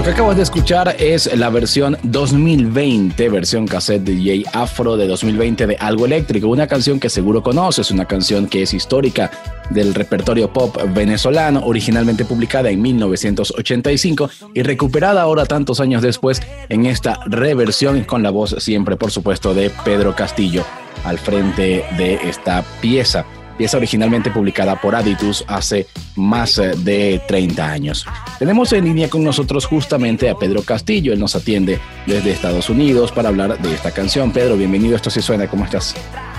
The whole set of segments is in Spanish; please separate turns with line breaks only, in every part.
Lo que acabas de escuchar es la versión 2020, versión cassette de DJ Afro de 2020 de Algo Eléctrico, una canción que seguro conoces, una canción que es histórica del repertorio pop venezolano, originalmente publicada en 1985 y recuperada ahora tantos años después en esta reversión con la voz siempre, por supuesto, de Pedro Castillo al frente de esta pieza pieza originalmente publicada por Aditus hace más eh, de 30 años. Tenemos en línea con nosotros justamente a Pedro Castillo, él nos atiende desde Estados Unidos para hablar de esta canción. Pedro, bienvenido, esto sí suena, ¿cómo estás?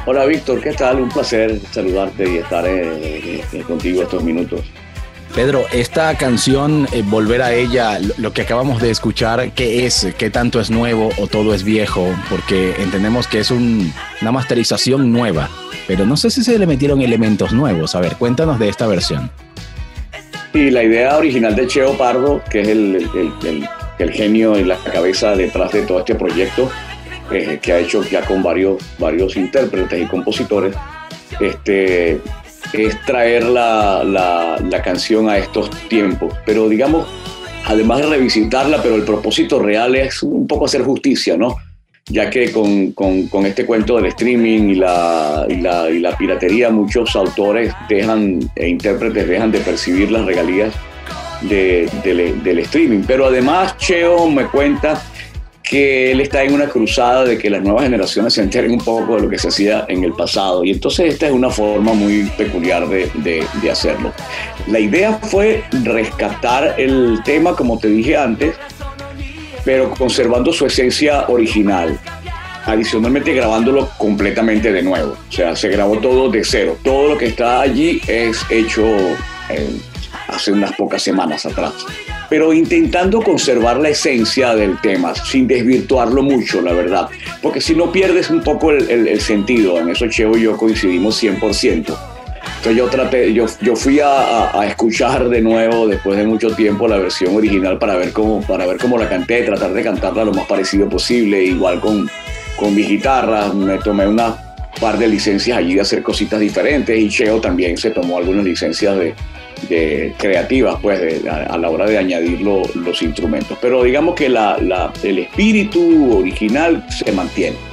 Hola Víctor, ¿qué tal? Un placer saludarte y estar eh, eh, contigo estos minutos.
Pedro, esta canción, volver a ella, lo que acabamos de escuchar, ¿qué es? ¿Qué tanto es nuevo o todo es viejo? Porque entendemos que es una masterización nueva pero no sé si se le metieron elementos nuevos. A ver, cuéntanos de esta versión.
Y la idea original de Cheo Pardo, que es el, el, genio y la cabeza detrás de todo este proyecto, eh, que ha hecho ya con varios, varios intérpretes y compositores, este, es traer la, la, la canción a estos tiempos. Pero digamos, además de revisitarla, pero el propósito real es un poco hacer justicia, ¿no? Ya que con, con, este cuento del streaming y la, y la, y la, piratería muchos autores dejan e intérpretes dejan de percibir las regalías de, del streaming. Pero además Cheo me cuenta que él está en una cruzada de que las nuevas generaciones se enteren un poco de lo que se hacía en el pasado. Y entonces esta es una forma muy peculiar de, de, de hacerlo. La idea fue rescatar el tema, como te dije antes, pero conservando su esencia original. Adicionalmente grabándolo completamente de nuevo. O sea, se grabó todo de cero. Todo lo que está allí es hecho eh, hace unas pocas semanas atrás. Pero intentando conservar la esencia del tema, sin desvirtuarlo mucho, la verdad. Porque si no pierdes un poco el, el sentido. En eso Cheo y yo coincidimos 100%. Entonces yo traté, yo, yo fui a, escuchar de nuevo después de mucho tiempo la versión original para ver cómo, para ver cómo la canté, tratar de cantarla lo más parecido posible, igual con, con mi guitarra, me tomé una par de licencias allí de hacer cositas diferentes y Cheo también se tomó algunas licencias de, de creativas pues a, la hora de añadir los instrumentos. Pero digamos que la, la, el espíritu original se mantiene.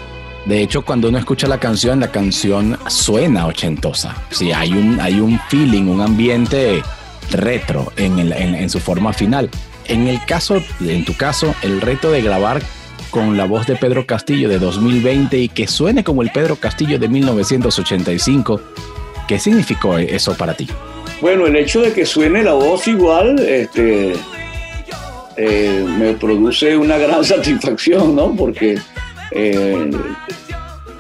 De hecho, cuando uno escucha la canción, la canción suena ochentosa. Sí, hay un, hay un feeling, un ambiente retro en, en, su forma final. En el caso, en tu caso, el reto de grabar con la voz de Pedro Castillo de 2020 y que suene como el Pedro Castillo de 1985, ¿qué significó eso para ti?
Bueno, el hecho de que suene la voz igual, este, eh, me produce una gran satisfacción, ¿no? Porque eh,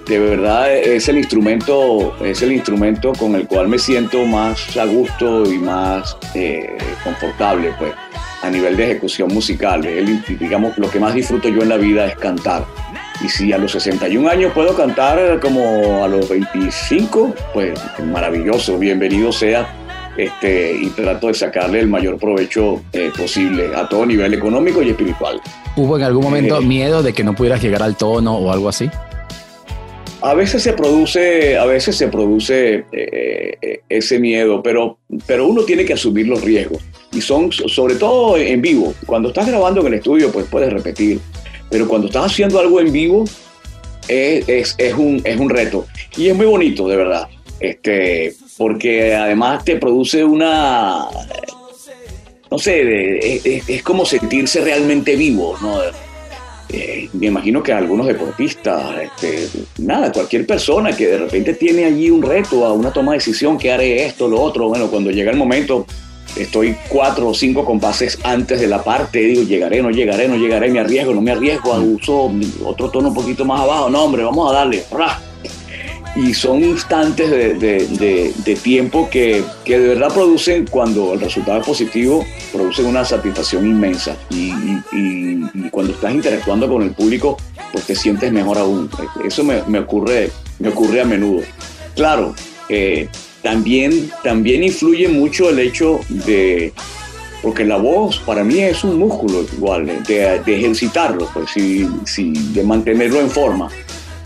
de verdad es el instrumento, es el instrumento con el cual me siento más a gusto y más eh, confortable, pues, a nivel de ejecución musical. digamos, lo que más disfruto yo en la vida es cantar. Y si a los 61 años puedo cantar como a los 25, pues maravilloso, bienvenido sea. Este, y trato de sacarle el mayor provecho eh, posible a todo nivel económico y espiritual.
¿Hubo en algún momento eh, miedo de que no pudieras llegar al tono o algo así?
A veces se produce, a veces se produce eh, ese miedo, pero, pero uno tiene que asumir los riesgos. Y son sobre todo en vivo. Cuando estás grabando en el estudio, pues puedes repetir. Pero cuando estás haciendo algo en vivo, es, es, un, es un reto. Y es muy bonito, de verdad. Este, porque además te produce una, no sé, es, como sentirse realmente vivo, ¿no? Eh, me imagino que algunos deportistas, este, nada, cualquier persona que de repente tiene allí un reto, a una toma de decisión, que haré esto, lo otro, bueno, cuando llega el momento, estoy cuatro o cinco compases antes de la parte, digo, llegaré, no llegaré, no llegaré, me arriesgo, no me arriesgo, uso otro tono un poquito más abajo, no hombre, vamos a darle, y son instantes de, tiempo que, de verdad producen, cuando el resultado es positivo, producen una satisfacción inmensa. Y, cuando estás interactuando con el público, pues te sientes mejor aún. Eso me, ocurre, me ocurre a menudo. Claro, eh, también, también influye mucho el hecho de, porque la voz para mí es un músculo igual, de, ejercitarlo, pues, de mantenerlo en forma.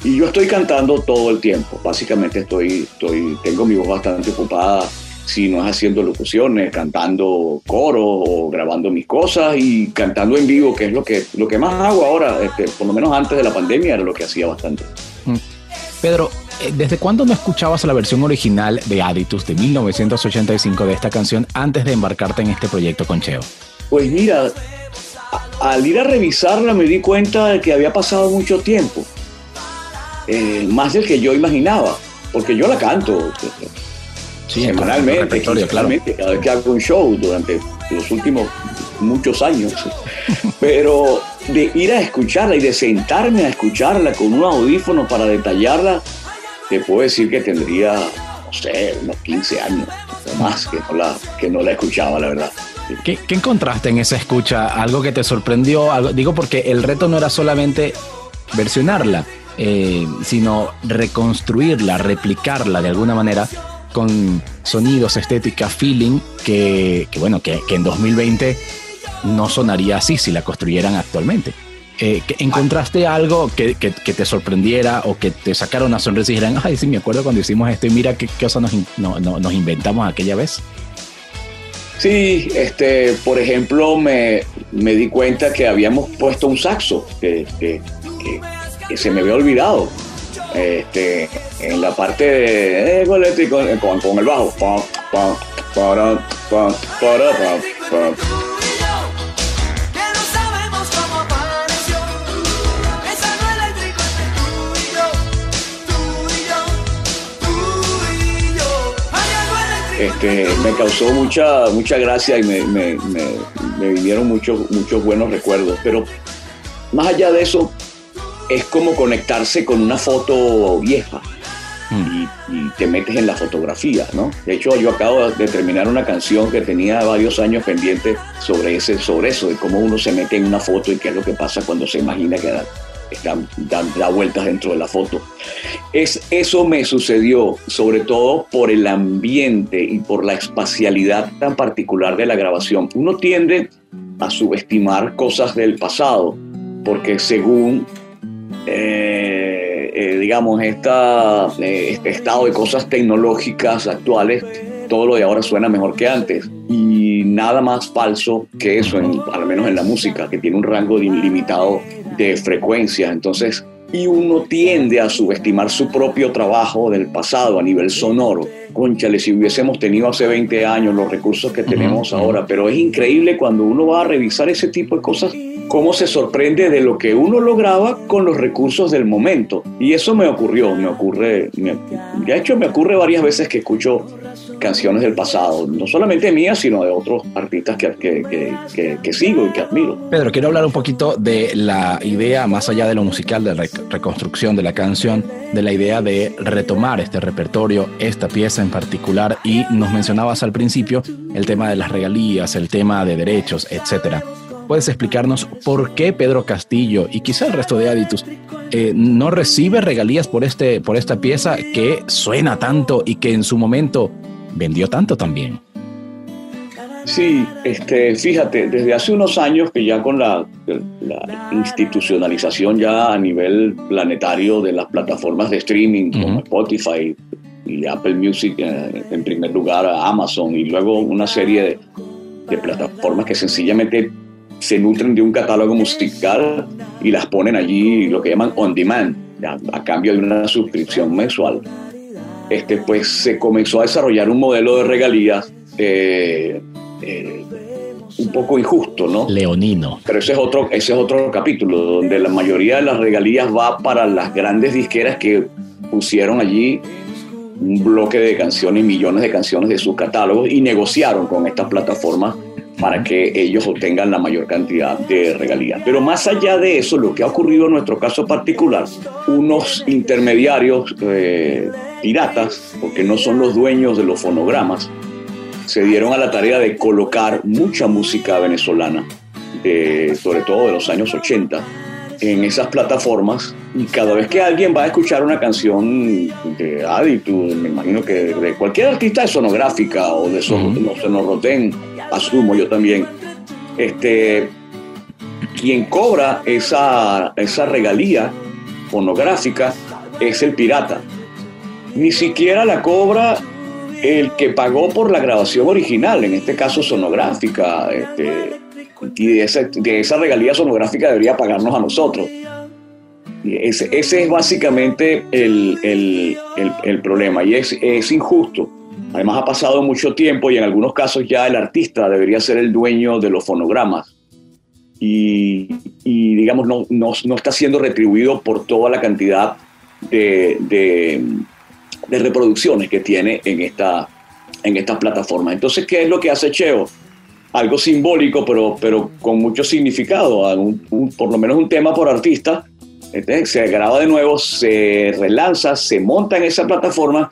Y yo estoy cantando todo el tiempo. Básicamente estoy, estoy, tengo mi voz bastante ocupada, si no es haciendo locuciones, cantando coro o grabando mis cosas y cantando en vivo, que es lo que, lo que más hago ahora, este, por lo menos antes de la pandemia era lo que hacía bastante. Mm.
Pedro, eh, ¿desde cuándo no escuchabas la versión original de Aditus de 1985 de esta canción antes de embarcarte en este proyecto con Cheo?
Pues mira, al ir a revisarla me di cuenta de que había pasado mucho tiempo. Eh, más del que yo imaginaba, porque yo la canto sí, semanalmente, cada vez que hago un show durante los últimos muchos años, pero de ir a escucharla y de sentarme a escucharla con un audífono para detallarla, te puedo decir que tendría, no sé, unos 15 años más que no la, que no la escuchaba, la verdad.
¿Qué, ¿Qué, encontraste en esa escucha? ¿Algo que te sorprendió? Algo, digo porque el reto no era solamente versionarla, eh, sino reconstruirla, replicarla de alguna manera con sonidos, estética, feeling, que, bueno, que, en 2020 no sonaría así si la construyeran actualmente. Eh, ¿Encontraste algo que, te sorprendiera o que te sacara una sonrisa y dijeran, ay, sí, me acuerdo cuando hicimos esto y mira qué, cosa nos, inventamos aquella vez?
Sí, este, por ejemplo, me, me di cuenta que habíamos puesto un saxo que, se me había olvidado. Este, en la parte de, eh, con, con, el bajo. Este, me causó mucha, mucha gracia y me, me, me, vinieron muchos, muchos buenos recuerdos. Pero más allá de eso, es como conectarse con una foto vieja mm. y, te metes en la fotografía, ¿no? De hecho, yo acabo de terminar una canción que tenía varios años pendiente sobre, ese, sobre eso, de cómo uno se mete en una foto y qué es lo que pasa cuando se imagina que da, da, vueltas dentro de la foto. Es, eso me sucedió sobre todo por el ambiente y por la espacialidad tan particular de la grabación. Uno tiende a subestimar cosas del pasado, porque según eh, eh, digamos, esta, eh, este estado de cosas tecnológicas actuales, todo lo de ahora suena mejor que antes. Y nada más falso que eso, en, al menos en la música, que tiene un rango ilimitado de frecuencias. Entonces, y uno tiende a subestimar su propio trabajo del pasado a nivel sonoro. Conchale, si hubiésemos tenido hace 20 años los recursos que tenemos ahora, pero es increíble cuando uno va a revisar ese tipo de cosas cómo se sorprende de lo que uno lograba con los recursos del momento. Y eso me ocurrió, me ocurre, de hecho me ocurre varias veces que escucho canciones del pasado, no solamente mías, sino de otros artistas que, que, que, sigo y que admiro.
Pedro, quiero hablar un poquito de la idea, más allá de lo musical, de la reconstrucción de la canción, de la idea de retomar este repertorio, esta pieza en particular, y nos mencionabas al principio el tema de las regalías, el tema de derechos, etcétera. ¿Puedes explicarnos por qué Pedro Castillo y quizá el resto de Aditus eh, no recibe regalías por, este, por esta pieza que suena tanto y que en su momento vendió tanto también?
Sí, este, fíjate, desde hace unos años que ya con la, institucionalización ya a nivel planetario de las plataformas de streaming como Spotify y Apple Music eh, en primer lugar, Amazon y luego una serie de plataformas que sencillamente se nutren de un catálogo musical y las ponen allí lo que llaman on demand, a, cambio de una suscripción mensual. Este, pues se comenzó a desarrollar un modelo de regalías eh, eh, un poco injusto, ¿no?
Leonino.
Pero ese es otro, ese es otro capítulo, donde la mayoría de las regalías va para las grandes disqueras que pusieron allí un bloque de canciones, millones de canciones de sus catálogos y negociaron con estas plataformas para que ellos obtengan la mayor cantidad de regalías. Pero más allá de eso, lo que ha ocurrido en nuestro caso particular, unos intermediarios eh, piratas, porque no son los dueños de los fonogramas, se dieron a la tarea de colocar mucha música venezolana, sobre todo de los años 80, en esas plataformas y cada vez que alguien va a escuchar una canción de Aditu, me imagino que de cualquier artista de sonográfica o de sonorroten, asumo yo también, este, quien cobra esa, esa regalía fonográfica es el pirata. Ni siquiera la cobra el que pagó por la grabación original, en este caso sonográfica, este, y de esa, de esa regalía sonográfica debería pagarnos a nosotros. Ese, ese es básicamente el, el, el, problema y es, es, injusto. Además ha pasado mucho tiempo y en algunos casos ya el artista debería ser el dueño de los fonogramas y, y digamos no, no, no, está siendo retribuido por toda la cantidad de, de, reproducciones que tiene en esta, en esta plataforma. Entonces, ¿qué es lo que hace Cheo? Algo simbólico, pero, pero con mucho significado, por lo menos un tema por artista. Este, se graba de nuevo, se relanza, se monta en esa plataforma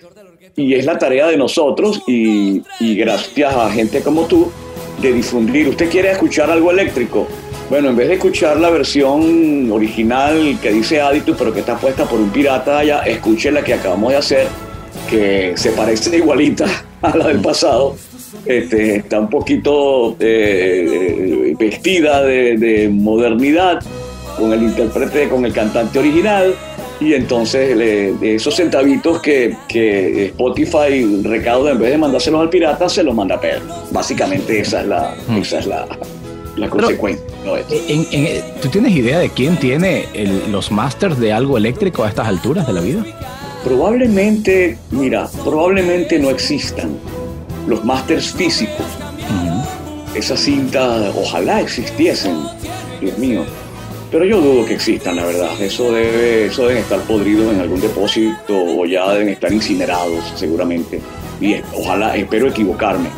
y es la tarea de nosotros y, y gracias a gente como tú de difundir. ¿Usted quiere escuchar algo eléctrico? Bueno, en vez de escuchar la versión original que dice Aditus, pero que está puesta por un pirata allá, escuche la que acabamos de hacer, que se parece igualita a la del pasado este, está un poquito eh, vestida de, modernidad con el intérprete, con el cantante original, y entonces esos centavitos que, Spotify recauda en vez de mandárselos al pirata, se los manda a Pedro. Básicamente esa es la, hmm. esa es la, consecuencia.
¿Tú tienes idea de quién tiene los masters de algo eléctrico a estas alturas de la vida?
Probablemente, mira, probablemente no existan los másters físicos. Esas cintas ojalá existiesen, Dios mío. Pero yo dudo que existan, la verdad. Eso, debe, eso deben estar podridos en algún depósito o ya deben estar incinerados, seguramente. Y ojalá, espero equivocarme.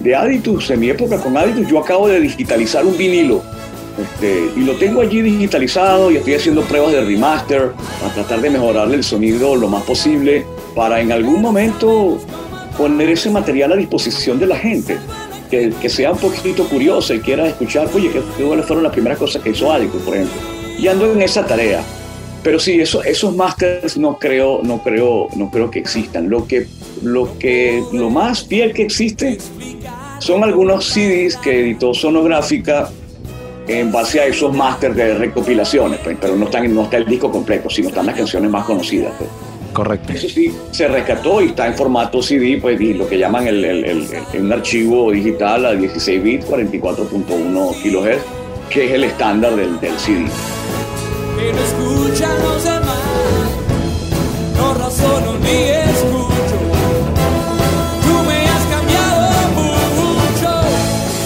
De Aditus, en mi época con Aditus, yo acabo de digitalizar un vinilo. Este, y lo tengo allí digitalizado y estoy haciendo pruebas de remaster para tratar de mejorarle el sonido lo más posible para en algún momento poner ese material a disposición de la gente, que, sea un poquito curiosa y quiera escuchar, oye, ¿qué, fueron las primeras cosas que hizo Adico, por ejemplo? Y ando en esa tarea. Pero sí, eso, esos masters no creo, no, creo, no creo que existan. Lo, que, lo, que, lo más fiel que existe son algunos CDs que editó Sonográfica en base a esos masters de recopilaciones, pues, pero no, están, no está el disco completo, sino están las canciones más conocidas. Pues.
Correcto.
Eso sí, se rescató y está en formato CD, pues lo que llaman el, un archivo digital a 16 bits, 44.1 kHz, que es el estándar del, del CD.
no ni escucho.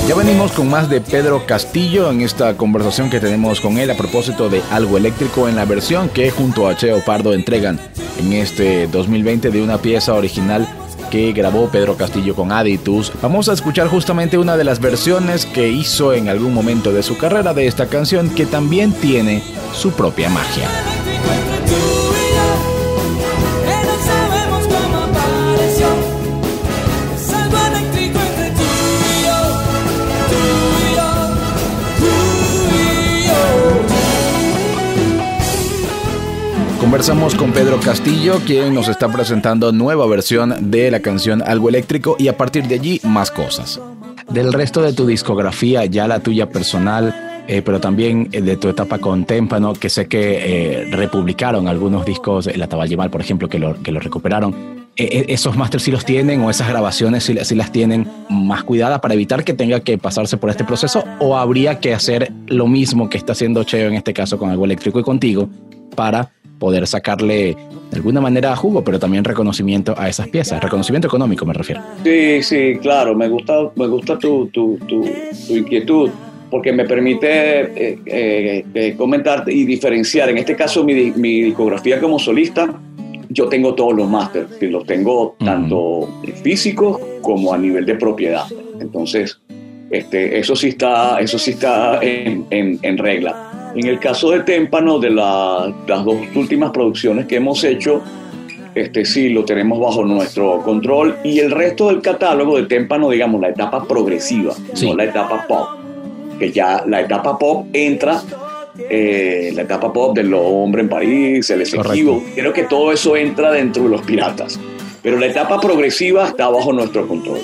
Ya venimos con más de Pedro Castillo en esta conversación que tenemos con él a propósito de algo eléctrico en la versión que junto a Cheo Pardo entregan en este 2020 de una pieza original que grabó Pedro Castillo con Aditus. Vamos a escuchar justamente una de las versiones que hizo en algún momento de su carrera de esta canción que también tiene su propia magia. Conversamos con Pedro Castillo, quien nos está presentando nueva versión de la canción Algo Eléctrico y a partir de allí más cosas. Del resto de tu discografía, ya la tuya personal, eh, pero también eh, de tu etapa con Témpano, que sé que eh, republicaron algunos discos, La Taballimal, por ejemplo, que lo, que lo recuperaron. ¿Esos masters sí los tienen o esas grabaciones sí, sí, las tienen más cuidadas para evitar que tenga que pasarse por este proceso? ¿O habría que hacer lo mismo que está haciendo Cheo en este caso con algo eléctrico y contigo para poder sacarle de alguna manera jugo, pero también reconocimiento a esas piezas, reconocimiento económico me refiero.
Sí, sí, claro, me gusta, me gusta tu, tu, tu, inquietud porque me permite eh, eh, eh, comentar y diferenciar. En este caso, mi, mi discografía como solista, yo tengo todos los másteres, los tengo tanto físicos como a nivel de propiedad. Entonces, este, eso sí está, eso sí está en, en, regla. En el caso de Témpano, de las dos últimas producciones que hemos hecho, este, sí lo tenemos bajo nuestro control y el resto del catálogo de Témpano, digamos, la etapa progresiva, no la etapa pop, que ya la etapa pop entra eh, la etapa pop de los hombres en París, el efectivo. Creo que todo eso entra dentro de los piratas. Pero la etapa progresiva está bajo nuestro control.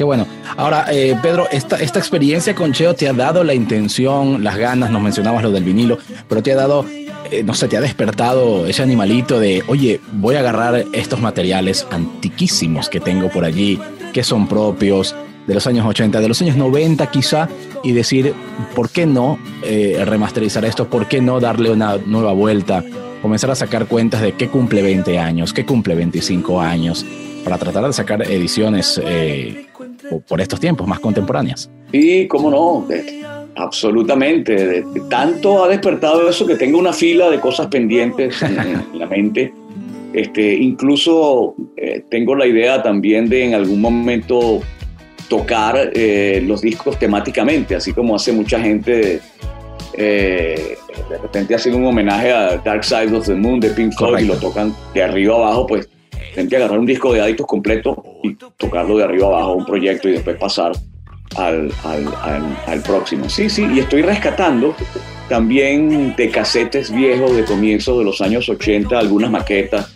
Qué bueno. Ahora, eh, Pedro, esta, esta experiencia con Cheo te ha dado la intención, las ganas, nos mencionabas lo del vinilo, pero te ha dado, eh, no sé, te ha despertado ese animalito de, oye, voy a agarrar estos materiales antiquísimos que tengo por allí, que son propios, de los años 80, de los años 90 quizá, y decir, ¿por qué no eh, remasterizar esto? ¿Por qué no darle una nueva vuelta? Comenzar a sacar cuentas de qué cumple 20 años, qué cumple 25 años, para tratar de sacar ediciones por estos tiempos más contemporáneas.
Y cómo no, absolutamente. tanto ha despertado eso que tengo una fila de cosas pendientes en, la mente. Este, incluso eh, tengo la idea también de en algún momento tocar eh, los discos temáticamente, así como hace mucha gente, eh, de repente hacen un homenaje a Dark Side of the Moon de Pink Floyd y lo tocan de arriba abajo, pues gente agarrar un disco de adictos completo y tocarlo de arriba abajo, un proyecto y después pasar al, al, al, próximo. Sí, sí, y estoy rescatando también de casetes viejos de comienzos de los años 80, algunas maquetas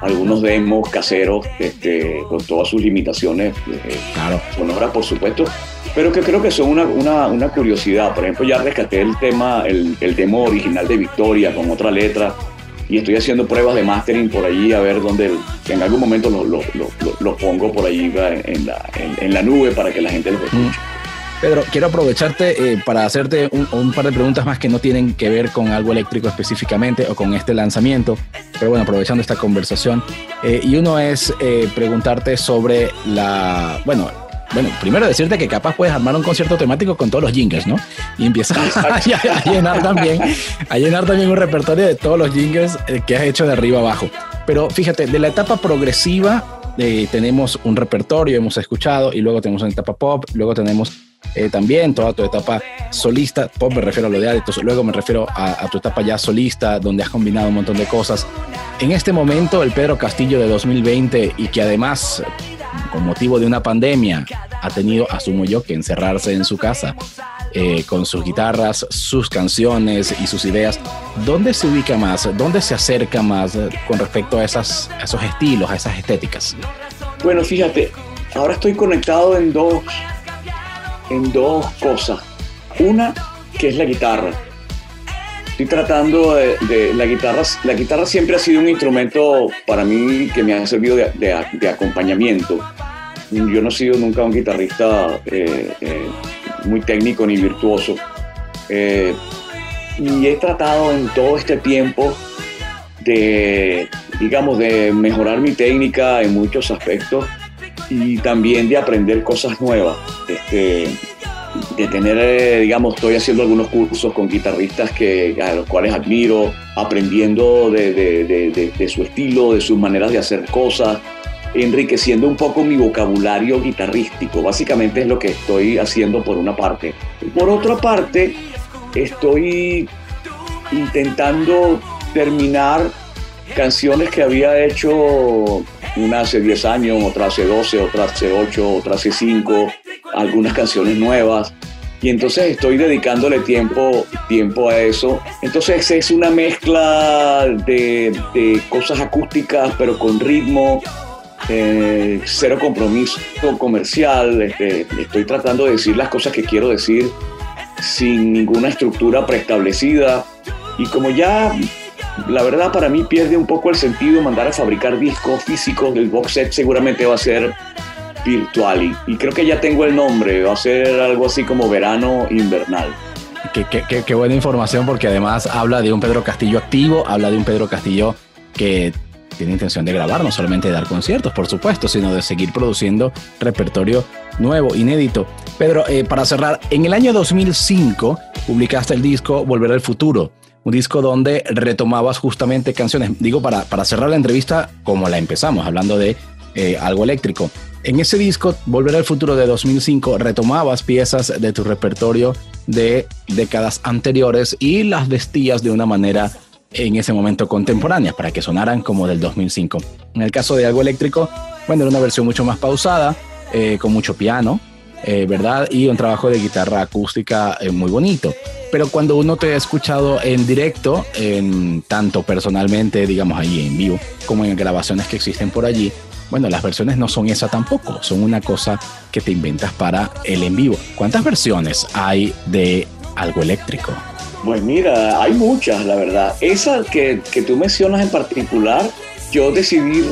algunos demos caseros este, con todas sus limitaciones eh, claro. sonoras, por supuesto, pero que creo que son una, una, una curiosidad. Por ejemplo, ya rescaté el tema, el, el, demo original de Victoria con otra letra y estoy haciendo pruebas de mastering por allí a ver dónde en algún momento lo, lo, lo, pongo por allí en la, en, la, nube para que la gente lo escuche. Mm.
Pedro, quiero aprovecharte eh, para hacerte un, par de preguntas más que no tienen que ver con algo eléctrico específicamente o con este lanzamiento, pero bueno, aprovechando esta conversación. Eh, y uno es eh, preguntarte sobre la, bueno, bueno, primero decirte que capaz puedes armar un concierto temático con todos los jingles, ¿no? Y empiezas a, llenar también, a llenar también un repertorio de todos los jingles que has hecho de arriba abajo. Pero fíjate, de la etapa progresiva tenemos un repertorio, hemos escuchado, y luego tenemos una etapa pop, luego tenemos eh, también toda tu etapa solista, pop me refiero a lo de adictos, luego me refiero a, tu etapa ya solista, donde has combinado un montón de cosas. En este momento, el Pedro Castillo de 2020 y que además, con motivo de una pandemia, ha tenido, asumo yo, que encerrarse en su casa eh, con sus guitarras, sus canciones y sus ideas, ¿dónde se ubica más? ¿Dónde se acerca más con respecto a, esas, a esos estilos, a esas estéticas?
Bueno, fíjate, ahora estoy conectado en dos en dos cosas. Una, que es la guitarra. Estoy tratando de, la guitarra. La guitarra siempre ha sido un instrumento para mí que me ha servido de, acompañamiento. Yo no he sido nunca un guitarrista eh, eh, muy técnico ni virtuoso. Eh, y he tratado en todo este tiempo de, digamos, de mejorar mi técnica en muchos aspectos y también de aprender cosas nuevas. Este, de tener, eh, digamos, estoy haciendo algunos cursos con guitarristas que, a los cuales admiro, aprendiendo de, de, de, su estilo, de sus maneras de hacer cosas, enriqueciendo un poco mi vocabulario guitarrístico. Básicamente es lo que estoy haciendo por una parte. Por otra parte, estoy intentando terminar canciones que había hecho una hace 10 años, otra hace 12, otra hace 8, otra hace 5, algunas canciones nuevas. Y entonces estoy dedicándole tiempo, tiempo a eso. Entonces es una mezcla de, cosas acústicas, pero con ritmo, eh, cero compromiso comercial. Este, estoy tratando de decir las cosas que quiero decir sin ninguna estructura preestablecida. Y como ya la verdad para mí pierde un poco el sentido mandar a fabricar discos físicos. El box set seguramente va a ser virtual y, creo que ya tengo el nombre, va a ser algo así como verano invernal.
Qué, buena información porque además habla de un Pedro Castillo activo, habla de un Pedro Castillo que tiene intención de grabar, no solamente dar conciertos, por supuesto, sino de seguir produciendo repertorio nuevo, inédito. Pedro, eh, para cerrar, en el año 2005 publicaste el disco Volver al Futuro un disco donde retomabas justamente canciones, digo, para, para cerrar la entrevista como la empezamos, hablando de eh, algo eléctrico. En ese disco, Volver al Futuro de 2005, retomabas piezas de tu repertorio de décadas anteriores y las vestías de una manera en ese momento contemporánea para que sonaran como del 2005. En el caso de algo eléctrico, bueno, era una versión mucho más pausada, eh, con mucho piano, eh, ¿verdad? Y un trabajo de guitarra acústica eh, muy bonito. Pero cuando uno te ha escuchado en directo, en, tanto personalmente, digamos, ahí en vivo, como en grabaciones que existen por allí, bueno, las versiones no son esa tampoco, son una cosa que te inventas para el en vivo. ¿Cuántas versiones hay de algo eléctrico?
Pues mira, hay muchas, la verdad. Esa que, que tú mencionas en particular, yo decidí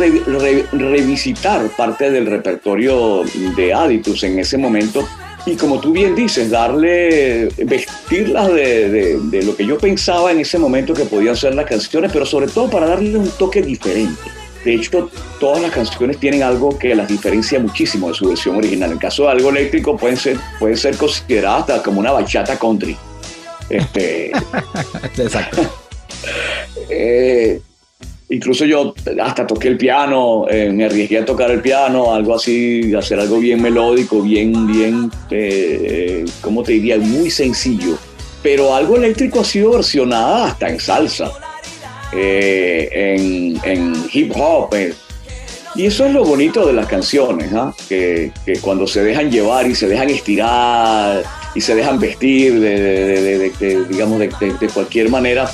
revisitar parte del repertorio de Aditus en ese momento y como tú bien dices, darle, vestirlas de, de, lo que yo pensaba en ese momento que podían ser las canciones, pero sobre todo para darle un toque diferente. De hecho, todas las canciones tienen algo que las diferencia muchísimo de su versión original. En el caso de algo eléctrico, pueden ser, pueden ser consideradas como una bachata country. Este, Exacto. eh, Incluso yo hasta toqué el piano, eh, me arriesgué a tocar el piano, algo así, hacer algo bien melódico, bien, bien, eh, ¿cómo te diría? Muy sencillo. Pero algo eléctrico ha sido versionada hasta en salsa, eh, en, hip hop. Eh. Y eso es lo bonito de las canciones, ¿ah? que, cuando se dejan llevar y se dejan estirar y se dejan vestir de digamos, de cualquier manera,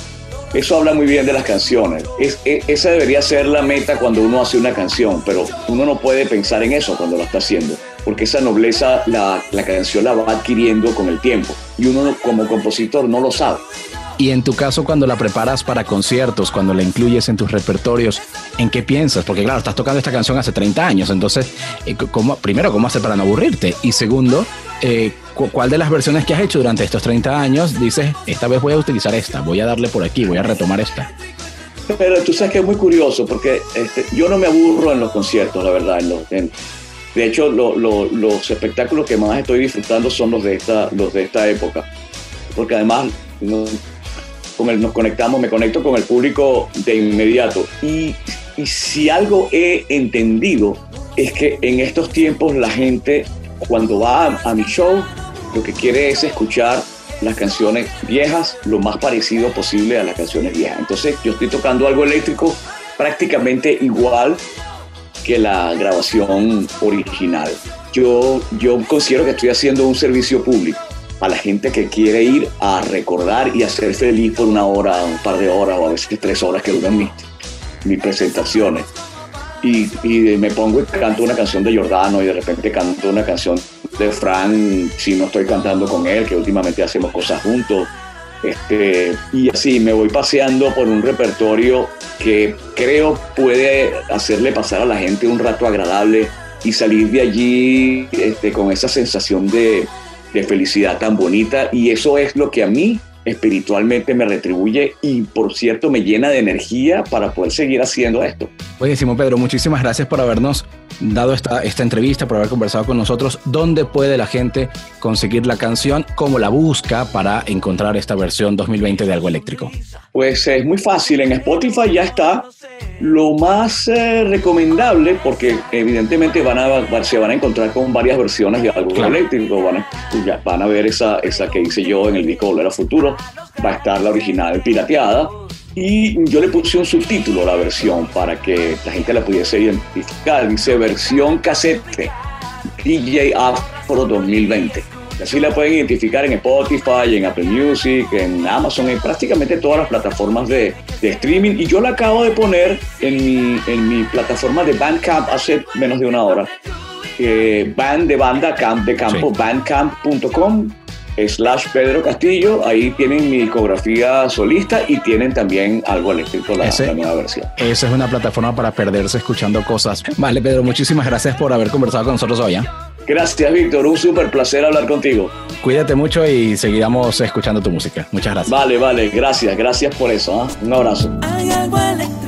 eso habla muy bien de las canciones. Es, e, esa debería ser la meta cuando uno hace una canción, pero uno no puede pensar en eso cuando lo está haciendo, porque esa nobleza la, la canción la va adquiriendo con el tiempo y uno como compositor no lo sabe.
Y en tu caso, cuando la preparas para conciertos, cuando la incluyes en tus repertorios, ¿en qué piensas? Porque claro, estás tocando esta canción hace 30 años, entonces, eh, ¿cómo, primero, ¿cómo hacer para no aburrirte? Y segundo, eh, ¿cuál de las versiones que has hecho durante estos 30 años dices, esta vez voy a utilizar esta, voy a darle por aquí, voy a retomar esta?
Pero tú sabes que es muy curioso, porque este, yo no me aburro en los conciertos, la verdad. de hecho, los espectáculos que más estoy disfrutando son los de esta, los de esta época. Porque además nos conectamos, me conecto con el público de inmediato. Y, si algo he entendido es que en estos tiempos la gente cuando va a, mi show lo que quiere es escuchar las canciones viejas lo más parecido posible a las canciones viejas. Entonces yo estoy tocando algo eléctrico prácticamente igual que la grabación original. Yo, yo considero que estoy haciendo un servicio público a la gente que quiere ir a recordar y a ser feliz por una hora, un par de horas o a veces tres horas que duran mis, presentaciones. Y, y, me pongo y canto una canción de Jordano y de repente canto una canción de Fran si no estoy cantando con él, que últimamente hacemos cosas juntos. Este, y así me voy paseando por un repertorio que creo puede hacerle pasar a la gente un rato agradable y salir de allí este, con esa sensación de, de felicidad tan bonita y eso es lo que a mí espiritualmente me retribuye y por cierto me llena de energía para poder seguir haciendo esto.
Buenísimo Pedro, muchísimas gracias por habernos dado esta, esta entrevista, por haber conversado con nosotros. ¿Dónde puede la gente conseguir la canción? ¿Cómo la busca para encontrar esta versión 2020 de Algo Eléctrico?
Pues es muy fácil, en Spotify ya está. Lo más eh, recomendable, porque evidentemente van a, se van a encontrar con varias versiones de Algo Eléctrico, van a, van a ver esa, esa que hice yo en el disco Volver a Futuro, va a estar la original pirateada y yo le puse un subtítulo a la versión para que la gente la pudiese identificar. Dice versión casete DJ Afro 2020. Así la pueden identificar en Spotify, en Apple Music, en Amazon, en prácticamente todas las plataformas de, de streaming. Y yo la acabo de poner en mi, en mi plataforma de Bandcamp hace menos de una hora. Eh, band de banda, camp de campo, bandcamp.com slash Pedro Castillo, ahí tienen mi discografía solista y tienen también algo eléctrico, la, la nueva versión.
Esa es una plataforma para perderse escuchando cosas. Vale, Pedro, muchísimas gracias por haber conversado con nosotros hoy. ¿eh?
Gracias, Víctor. Un súper placer hablar contigo.
Cuídate mucho y seguiremos escuchando tu música. Muchas gracias.
Vale, vale. Gracias. Gracias por eso. ¿eh? Un abrazo. Hay algo eléctrico